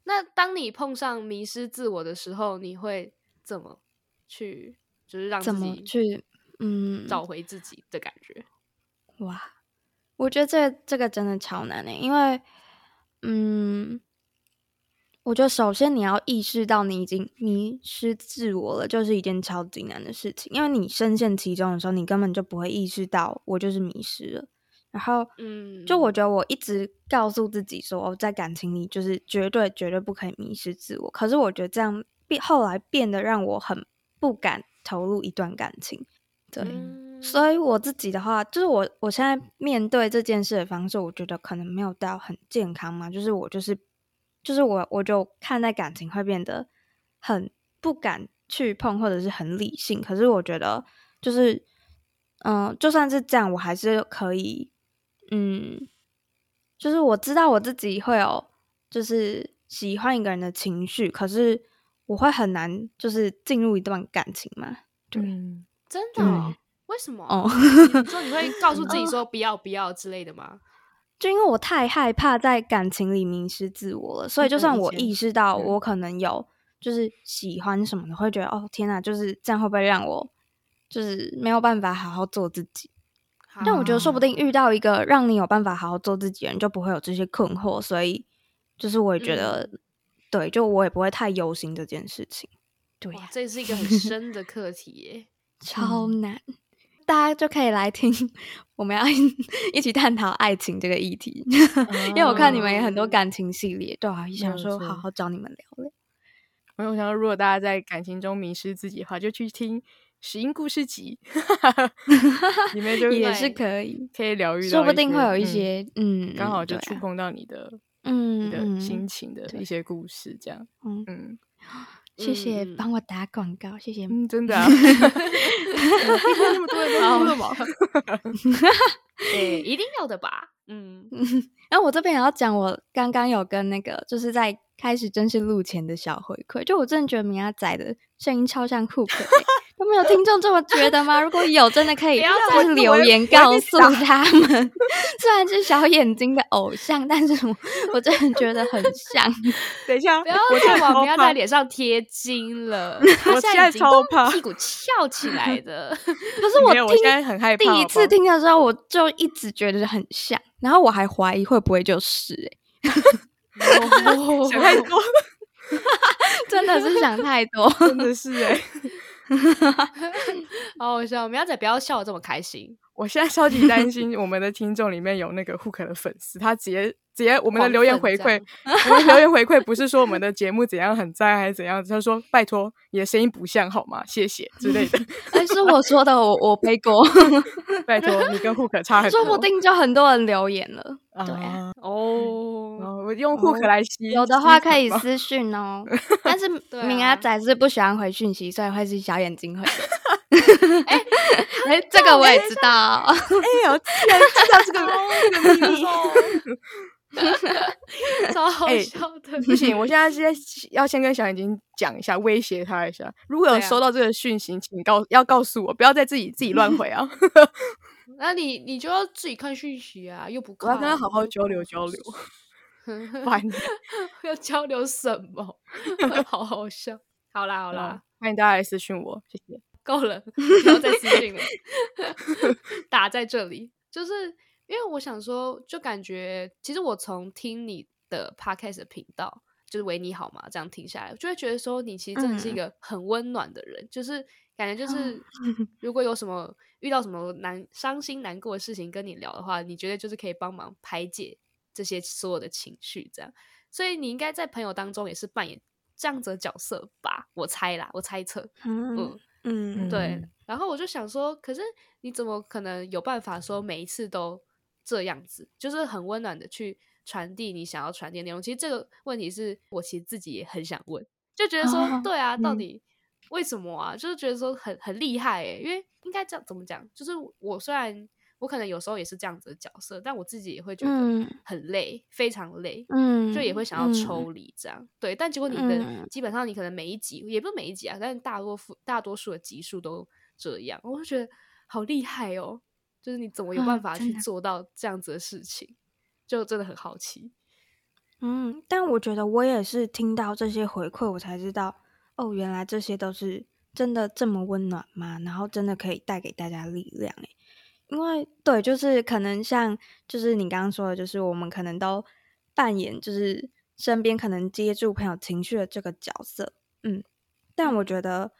那当你碰上迷失自我的时候，你会怎么去，就是让自己怎么去，嗯，找回自己的感觉？哇，我觉得这这个真的超难的，因为，嗯，我觉得首先你要意识到你已经迷失自我了，就是一件超级难的事情，因为你深陷其中的时候，你根本就不会意识到我就是迷失了。然后，嗯，就我觉得我一直告诉自己说，在感情里就是绝对绝对不可以迷失自我。可是我觉得这样变，后来变得让我很不敢投入一段感情。对，嗯、所以我自己的话，就是我我现在面对这件事的方式，我觉得可能没有到很健康嘛。就是我就是就是我我就看待感情会变得很不敢去碰，或者是很理性。可是我觉得就是，嗯、呃，就算是这样，我还是可以。嗯，就是我知道我自己会有，就是喜欢一个人的情绪，可是我会很难，就是进入一段感情嘛。对，嗯、真的？嗯、为什么？哦，你说你会告诉自己说不要不要之类的吗？就因为我太害怕在感情里迷失自我了，所以就算我意识到我可能有就是喜欢什么的，会觉得哦天哪，就是这样会不会让我就是没有办法好好做自己？但我觉得，说不定遇到一个让你有办法好好做自己的人，就不会有这些困惑。所以，就是我也觉得，嗯、对，就我也不会太忧心这件事情。对呀，这是一个很深的课题耶，超难。嗯、大家就可以来听，我们要 一起探讨爱情这个议题，因为我看你们也很多感情系列，对啊，也想说好好找你们聊聊。我想说，如果大家在感情中迷失自己的话，就去听。拾音故事集，里面就 也是可以，可以疗愈，说不定会有一些，嗯，刚好就触碰到你的，嗯，你的心情的一些故事，这样，嗯，谢谢帮我打广告，谢谢，嗯，真的，啊，那么多人都哭了吗？对，一定要的吧，嗯，然后我这边也要讲，我刚刚有跟那个，就是在开始正式录前的小回馈，就我真的觉得米亚仔的声音超像 Hook。有没有听众这么觉得吗？如果有，真的可以就是留言告诉他们。虽然是小眼睛的偶像，但是我 我真的觉得很像。等一下，不要再往不要在脸上贴金了。我现在超怕屁股翘起来的。可是我听，我现在很害怕。第一次听的时候，我就一直觉得很像，然后我还怀疑会不会就是哎、欸，想太多，真的是想太多，真的是哎、欸。好好笑！苗仔不要笑的这么开心。我现在超级担心，我们的听众里面有那个 Hook 的粉丝，他直接直接我们的留言回馈，我们留言回馈不是说我们的节目怎样很赞还是怎样，他说拜托你的声音不像好吗？谢谢之类的。哎，是我说的，我我背锅。拜托你跟 Hook 差很多，说不定就很多人留言了。对哦，我用 Hook 来吸，有的话可以私讯哦。但是明阿仔是不喜欢回讯息，所以会是小眼睛回。哎 哎，这个我也知道。哎呦，居然知道这个秘密，超好笑的。不行，我现在是要先跟小眼睛讲一下，威胁他一下。如果有收到这个讯息，请告要告诉我，不要再自己自己乱回啊。那你你就要自己看讯息啊，又不看，我要跟他好好交流交流。烦，要交流什么？好好笑。好啦好啦，欢迎大家来私讯我，谢谢。够了，不要再私信了。打在这里，就是因为我想说，就感觉其实我从听你的 podcast 的频道，就是维尼好嘛？这样听下来，就会觉得说你其实真的是一个很温暖的人，嗯、就是感觉就是 如果有什么遇到什么难伤心难过的事情跟你聊的话，你觉得就是可以帮忙排解这些所有的情绪，这样。所以你应该在朋友当中也是扮演这样子的角色吧？我猜啦，我猜测，嗯。嗯嗯，对。然后我就想说，可是你怎么可能有办法说每一次都这样子，就是很温暖的去传递你想要传递的内容？其实这个问题是我其实自己也很想问，就觉得说，哦、对啊，到底为什么啊？嗯、就是觉得说很很厉害诶，因为应该这样怎么讲？就是我虽然。我可能有时候也是这样子的角色，但我自己也会觉得很累，嗯、非常累，嗯，就也会想要抽离这样，嗯、对。但结果你的、嗯、基本上你可能每一集也不是每一集啊，但是大多数大多数的集数都这样，我就觉得好厉害哦，就是你怎么有办法去做到这样子的事情，就真的很好奇。嗯，但我觉得我也是听到这些回馈，我才知道哦，原来这些都是真的这么温暖吗？然后真的可以带给大家力量诶。因为对，就是可能像，就是你刚刚说的，就是我们可能都扮演就是身边可能接住朋友情绪的这个角色，嗯，但我觉得，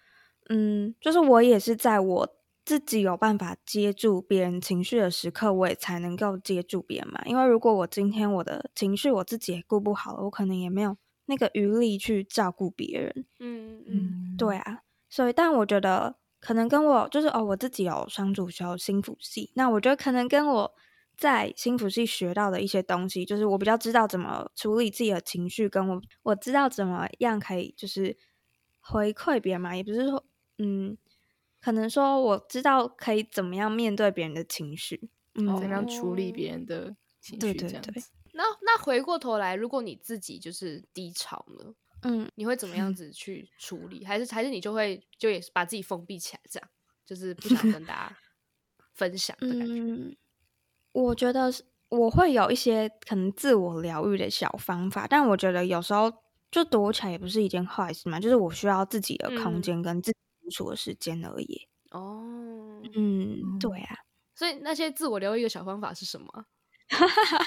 嗯，就是我也是在我自己有办法接住别人情绪的时刻，我也才能够接住别人嘛。因为如果我今天我的情绪我自己也顾不好了，我可能也没有那个余力去照顾别人，嗯嗯，对啊，所以但我觉得。可能跟我就是哦，我自己有双主修心辅系，那我觉得可能跟我在心辅系学到的一些东西，就是我比较知道怎么处理自己的情绪，跟我我知道怎么样可以就是回馈别人嘛，也不是说嗯，可能说我知道可以怎么样面对别人的情绪，嗯，怎么样处理别人的情绪，对对对。那那回过头来，如果你自己就是低潮了。嗯，你会怎么样 子去处理？还是还是你就会就也是把自己封闭起来，这样就是不想跟大家 分享的感觉。嗯，我觉得我会有一些可能自我疗愈的小方法，但我觉得有时候就躲起来也不是一件坏事嘛。就是我需要自己的空间跟自己独处的时间而已。哦，嗯，对啊。所以那些自我疗愈的小方法是什么？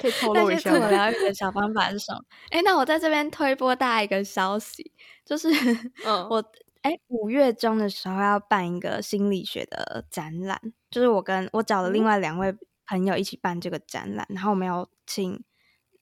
可以透 露一下吗？自我疗愈的小方法是什么？哎、欸，那我在这边推播大家一个消息，就是 我哎五、欸、月中的时候要办一个心理学的展览，就是我跟我找了另外两位朋友一起办这个展览，嗯、然后我们有请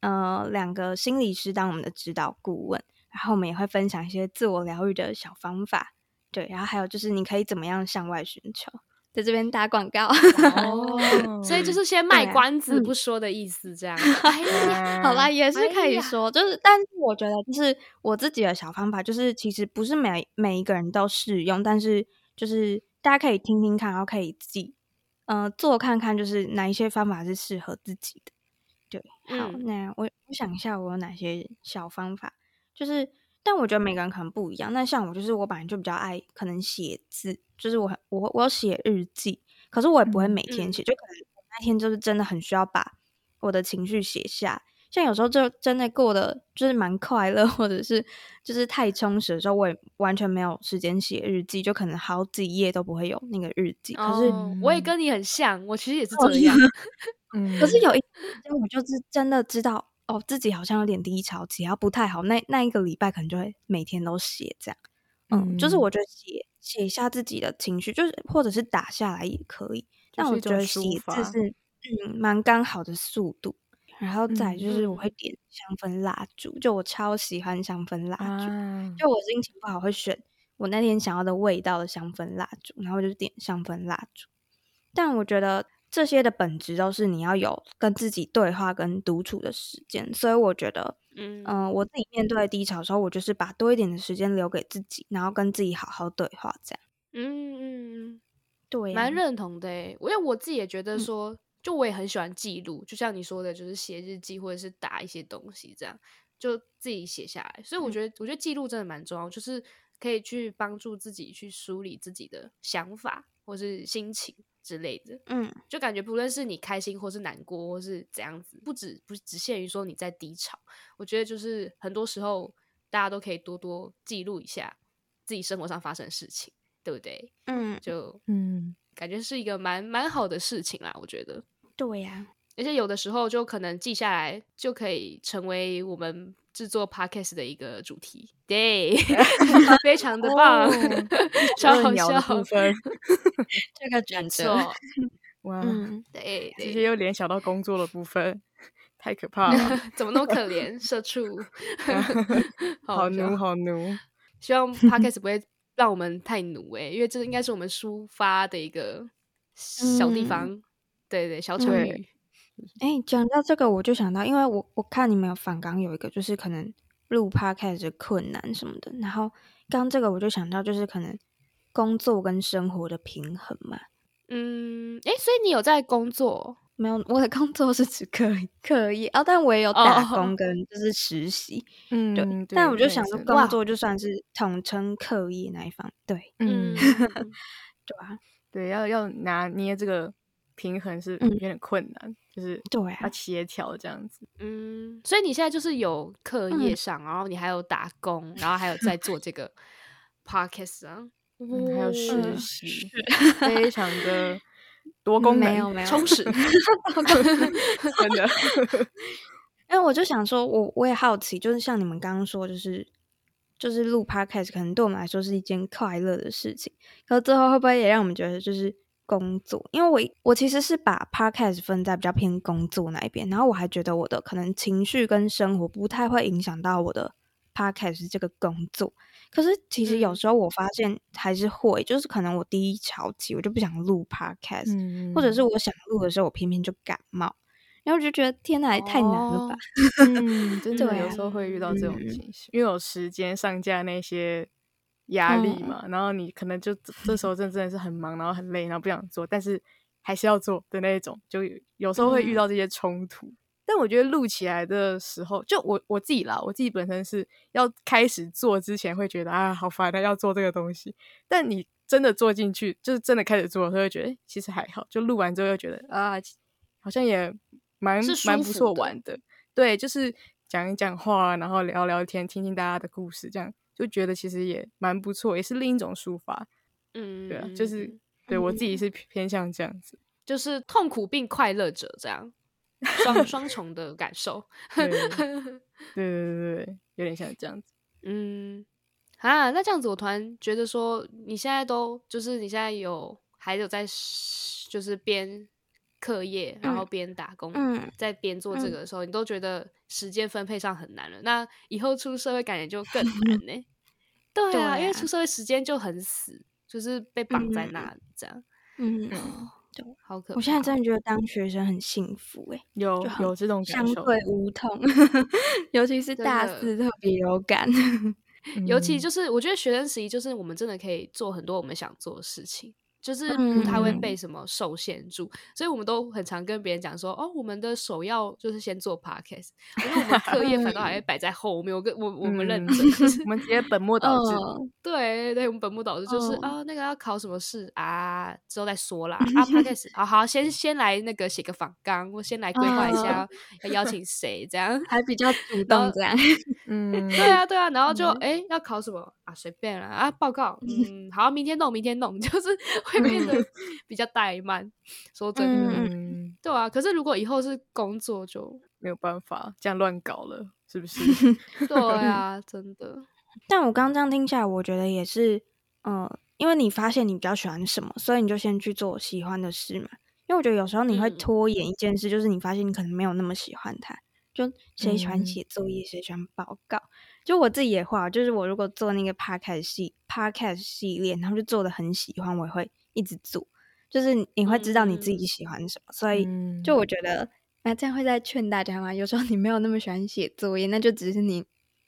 呃两个心理师当我们的指导顾问，然后我们也会分享一些自我疗愈的小方法，对，然后还有就是你可以怎么样向外寻求。在这边打广告哦，所以就是先卖关子不说的意思，这样。哎、好啦，也是可以说，哎、就是，但是我觉得就是我自己的小方法，就是其实不是每每一个人都适用，但是就是大家可以听听看，然后可以自己呃做看看，就是哪一些方法是适合自己的。对，好，嗯、那我我想一下，我有哪些小方法，就是。但我觉得每个人可能不一样。那像我，就是我本来就比较爱可能写字，就是我我我有写日记，可是我也不会每天写，嗯、就可能那天就是真的很需要把我的情绪写下。像有时候就真的过得就是蛮快乐，或者是就是太充实的时候，我也完全没有时间写日记，就可能好几页都不会有那个日记。可是、哦、我也跟你很像，我其实也是这样。可是有一天我就是真的知道。哦，自己好像有点低潮，只要不太好，那那一个礼拜可能就会每天都写这样，嗯，嗯就是我觉得写写下自己的情绪，就是或者是打下来也可以，但我觉得写字是嗯蛮刚好的速度，然后再就是我会点香氛蜡烛，嗯、就我超喜欢香氛蜡烛，啊、就我心情不好会选我那天想要的味道的香氛蜡烛，然后就点香氛蜡烛，但我觉得。这些的本质都是你要有跟自己对话跟独处的时间，所以我觉得，嗯、呃、我自己面对低潮的时候，我就是把多一点的时间留给自己，然后跟自己好好对话，这样。嗯嗯，对、啊，蛮认同的诶，因为我自己也觉得说，嗯、就我也很喜欢记录，就像你说的，就是写日记或者是打一些东西，这样就自己写下来。所以我觉得，嗯、我觉得记录真的蛮重要，就是可以去帮助自己去梳理自己的想法或是心情。之类的。嗯，就感觉不论是你开心或是难过或是怎样子，不止不只限于说你在低潮，我觉得就是很多时候大家都可以多多记录一下自己生活上发生的事情，对不对？嗯，就嗯，感觉是一个蛮蛮好的事情啦，我觉得。对呀、啊。而且有的时候就可能记下来，就可以成为我们制作 podcast 的一个主题，对，非常的棒，哦、超好笑。部 分这个转折，哇，嗯，对，直接又联想到工作的部分，太可怕了，怎么那么可怜，社畜，好奴，好奴。希望 podcast 不会让我们太奴哎、欸，因为这应该是我们抒发的一个小地方，嗯、对对，小场域。哎，讲到这个，我就想到，因为我我看你们有反刚有一个，就是可能录 podcast 的困难什么的。然后刚这个我就想到，就是可能工作跟生活的平衡嘛。嗯，哎，所以你有在工作？没有，我的工作是指课课业哦，但我也有打工 跟就是实习。嗯，对。但我就想说，工作就算是统称课业那一方，对，嗯，对啊，对，要要拿捏这个平衡是有点困难。就是对要协调这样子，嗯，所以你现在就是有课业上，嗯、然后你还有打工，然后还有在做这个 podcast 啊，嗯、还有实习，嗯、非常的 多功能，没有没有充实，真的。因为我就想说，我我也好奇，就是像你们刚刚说，就是就是录 podcast 可能对我们来说是一件快乐的事情，可是最后会不会也让我们觉得就是。工作，因为我我其实是把 podcast 分在比较偏工作那一边，然后我还觉得我的可能情绪跟生活不太会影响到我的 podcast 这个工作。可是其实有时候我发现还是会，嗯、就是可能我第一潮期我就不想录 podcast，、嗯、或者是我想录的时候我偏偏就感冒，然后我就觉得天哪，也太难了吧？哦、嗯，真的 有时候会遇到这种情绪，嗯、因为有时间上架那些。压力嘛，嗯、然后你可能就这时候真真的是很忙，然后很累，然后不想做，但是还是要做的那一种，就有时候会遇到这些冲突。嗯、但我觉得录起来的时候，就我我自己啦，我自己本身是要开始做之前会觉得啊好烦啊，要做这个东西。但你真的做进去，就是真的开始做的时候，会觉得其实还好。就录完之后又觉得啊，好像也蛮蛮不错玩的。对，就是讲一讲话，然后聊聊天，听听大家的故事，这样。就觉得其实也蛮不错，也是另一种抒发，嗯，对啊，就是对我自己是偏向这样子，就是痛苦并快乐着这样，双双重的感受，对对对对，有点像这样子，嗯啊，那这样子我突然觉得说，你现在都就是你现在有还有在就是边课业，然后边打工，嗯，在边做这个的时候，你都觉得时间分配上很难了，那以后出社会感觉就更难 呢。对啊，因为出社会时间就很死，就是被绑在那里这样。嗯，对，好可怕。我现在真的觉得当学生很幸福诶，有有这种相对无痛，尤其是大四特别有感。尤其就是我觉得学生时期就是我们真的可以做很多我们想做的事情。就是不太会被什么受限住，嗯、所以我们都很常跟别人讲说，哦，我们的首要就是先做 podcast，因为我们课业反倒还会 摆在后面。我跟我我们认真，我们直接本末倒置。对对，我们本末倒置就是啊、哦哦，那个要考什么试啊，之后再说啦。啊，podcast，好好，先先来那个写个访纲，我先来规划一下要邀请谁，这样还比较主动这样。嗯，对啊对啊，然后就哎、嗯、要考什么啊，随便啦啊，报告，嗯，好，明天弄，明天弄，就是。会变得 比较怠慢，说真的，嗯、对啊。可是如果以后是工作，就没有办法这样乱搞了，是不是？对啊，真的。但我刚刚这样听下来，我觉得也是，呃，因为你发现你比较喜欢什么，所以你就先去做喜欢的事嘛。因为我觉得有时候你会拖延一件事，嗯、就是你发现你可能没有那么喜欢它。就谁喜欢写作业，谁、嗯、喜欢报告。就我自己也画，就是我如果做那个 podcast 系 podcast 系列，然后就做的很喜欢，我也会。一直做，就是你会知道你自己喜欢什么，嗯、所以就我觉得，那、这样会在劝大家吗？有时候你没有那么喜欢写作业，那就只是你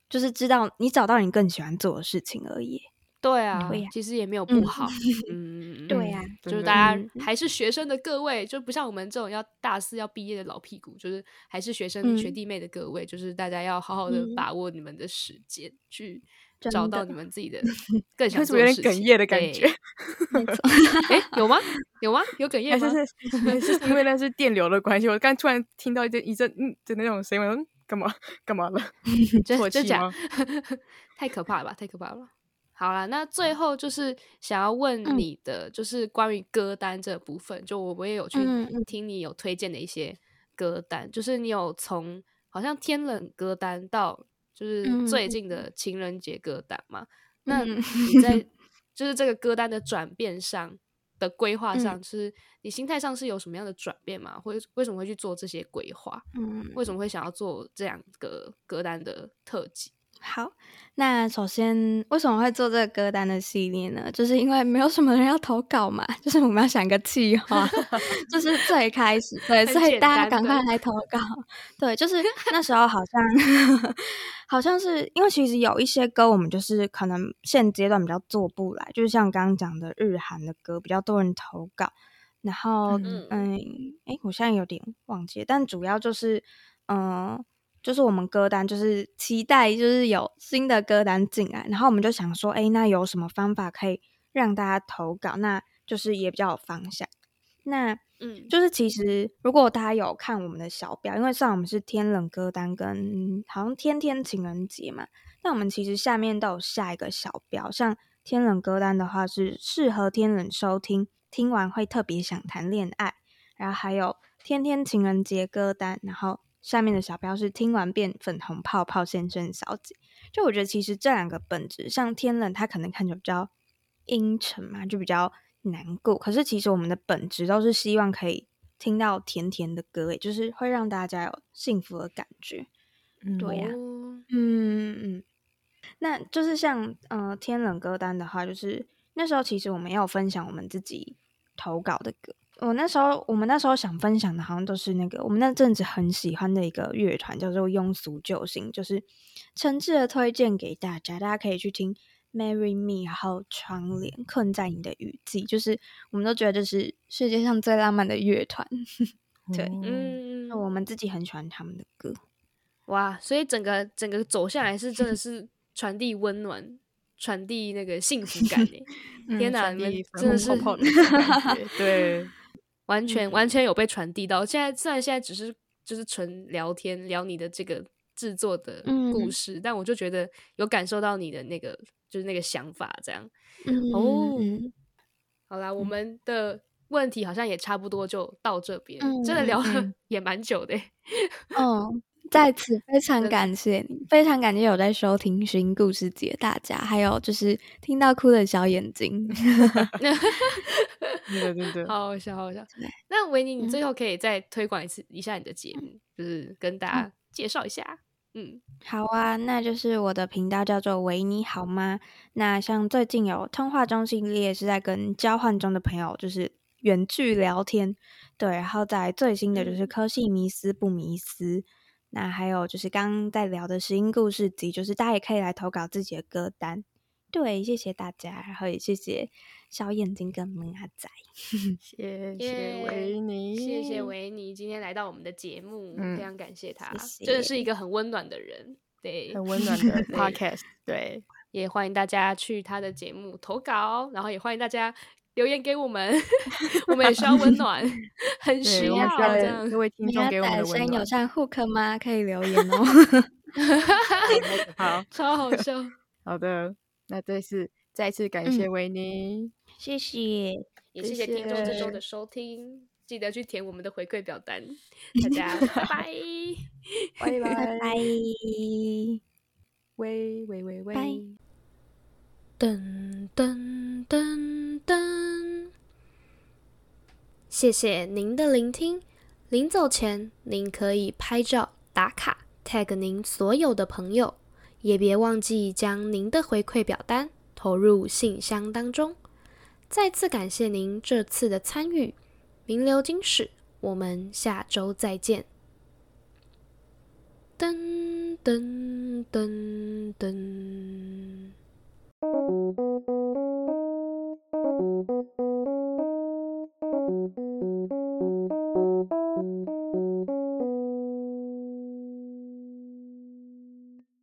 就是知道你找到你更喜欢做的事情而已。对啊，对、啊，其实也没有不好。嗯，对 就是大家还是学生的各位，就不像我们这种要大四要毕业的老屁股，就是还是学生学弟妹的各位，就是大家要好好的把握你们的时间，去找到你们自己的 更想做的事情。有点哽咽的感觉，没错。哎，有吗？有吗？有哽 咽吗？是是，是因为那是电流的关系。我刚突然听到一阵一阵嗯的那种声音，我说干嘛干嘛了？这这讲太可怕了吧？太可怕了。好啦，那最后就是想要问你的，嗯、就是关于歌单这部分，就我我也有去听你有推荐的一些歌单，嗯、就是你有从好像天冷歌单到就是最近的情人节歌单嘛？嗯、那你在 就是这个歌单的转变上的规划上，嗯、就是你心态上是有什么样的转变吗？或者为什么会去做这些规划？嗯，为什么会想要做这两个歌单的特辑？好，那首先为什么会做这个歌单的系列呢？就是因为没有什么人要投稿嘛，就是我们要想个计划，就是最开始对，所以大家赶快来投稿。对，就是那时候好像 好像是因为其实有一些歌我们就是可能现阶段比较做不来，就是像刚刚讲的日韩的歌比较多人投稿，然后嗯，哎、嗯欸，我现在有点忘记，但主要就是嗯。就是我们歌单，就是期待，就是有新的歌单进来，然后我们就想说，哎，那有什么方法可以让大家投稿？那就是也比较有方向。那嗯，就是其实如果大家有看我们的小标，因为像我们是天冷歌单跟好像天天情人节嘛，那我们其实下面都有下一个小标，像天冷歌单的话是适合天冷收听，听完会特别想谈恋爱，然后还有天天情人节歌单，然后。下面的小标是听完变粉红泡泡先生小姐，就我觉得其实这两个本质，像天冷，他可能看着比较阴沉嘛，就比较难过。可是其实我们的本质都是希望可以听到甜甜的歌，也，就是会让大家有幸福的感觉。嗯、对呀、啊，嗯嗯，那就是像呃天冷歌单的话，就是那时候其实我们也有分享我们自己投稿的歌。我那时候，我们那时候想分享的，好像都是那个我们那阵子很喜欢的一个乐团，叫做庸俗救星，就是诚挚的推荐给大家，大家可以去听《Marry Me》，然后《窗帘困在你的雨季》，就是我们都觉得这是世界上最浪漫的乐团。对，嗯，我们自己很喜欢他们的歌，哇，所以整个整个走下来是真的是传递温暖。传递那个幸福感诶！天哪，你们真的是对，完全完全有被传递到。现在虽然现在只是就是纯聊天聊你的这个制作的故事，但我就觉得有感受到你的那个就是那个想法这样。哦，好啦，我们的问题好像也差不多就到这边，真的聊了也蛮久的。嗯。在此非常感谢你，非常感谢有在收听新故事集的大家，还有就是听到哭的小眼睛，对对对，好好笑，好好笑。那维尼，你最后可以再推广一次一下你的节目，嗯、就是跟大家介绍一下。嗯，好啊，那就是我的频道叫做维尼好吗？那像最近有通话中系列是在跟交换中的朋友就是远距聊天，对，然后在最新的就是科系迷思不迷思。那还有就是刚刚在聊的声音故事集，就是大家也可以来投稿自己的歌单。对，谢谢大家，然后也谢谢小眼睛跟萌阿仔，谢谢维尼，谢谢维尼今天来到我们的节目，嗯、非常感谢他，谢谢真的是一个很温暖的人，对，很温暖的 podcast，对，对，也欢迎大家去他的节目投稿，然后也欢迎大家。留言给我们，我们也需要温暖，很需要这样。各位听众给我们的温暖。有上 hook 吗？可以留言哦。好，超好笑。好的，那这次再次感谢维尼，嗯、谢谢，也谢谢听众这周的收听，记得去填我们的回馈表单。大家拜拜，拜拜拜拜，喂喂喂喂。噔噔噔噔，谢谢您的聆听。临走前，您可以拍照打卡，tag 您所有的朋友，也别忘记将您的回馈表单投入信箱当中。再次感谢您这次的参与，名流金史，我们下周再见。噔噔噔噔，噔。Thank you.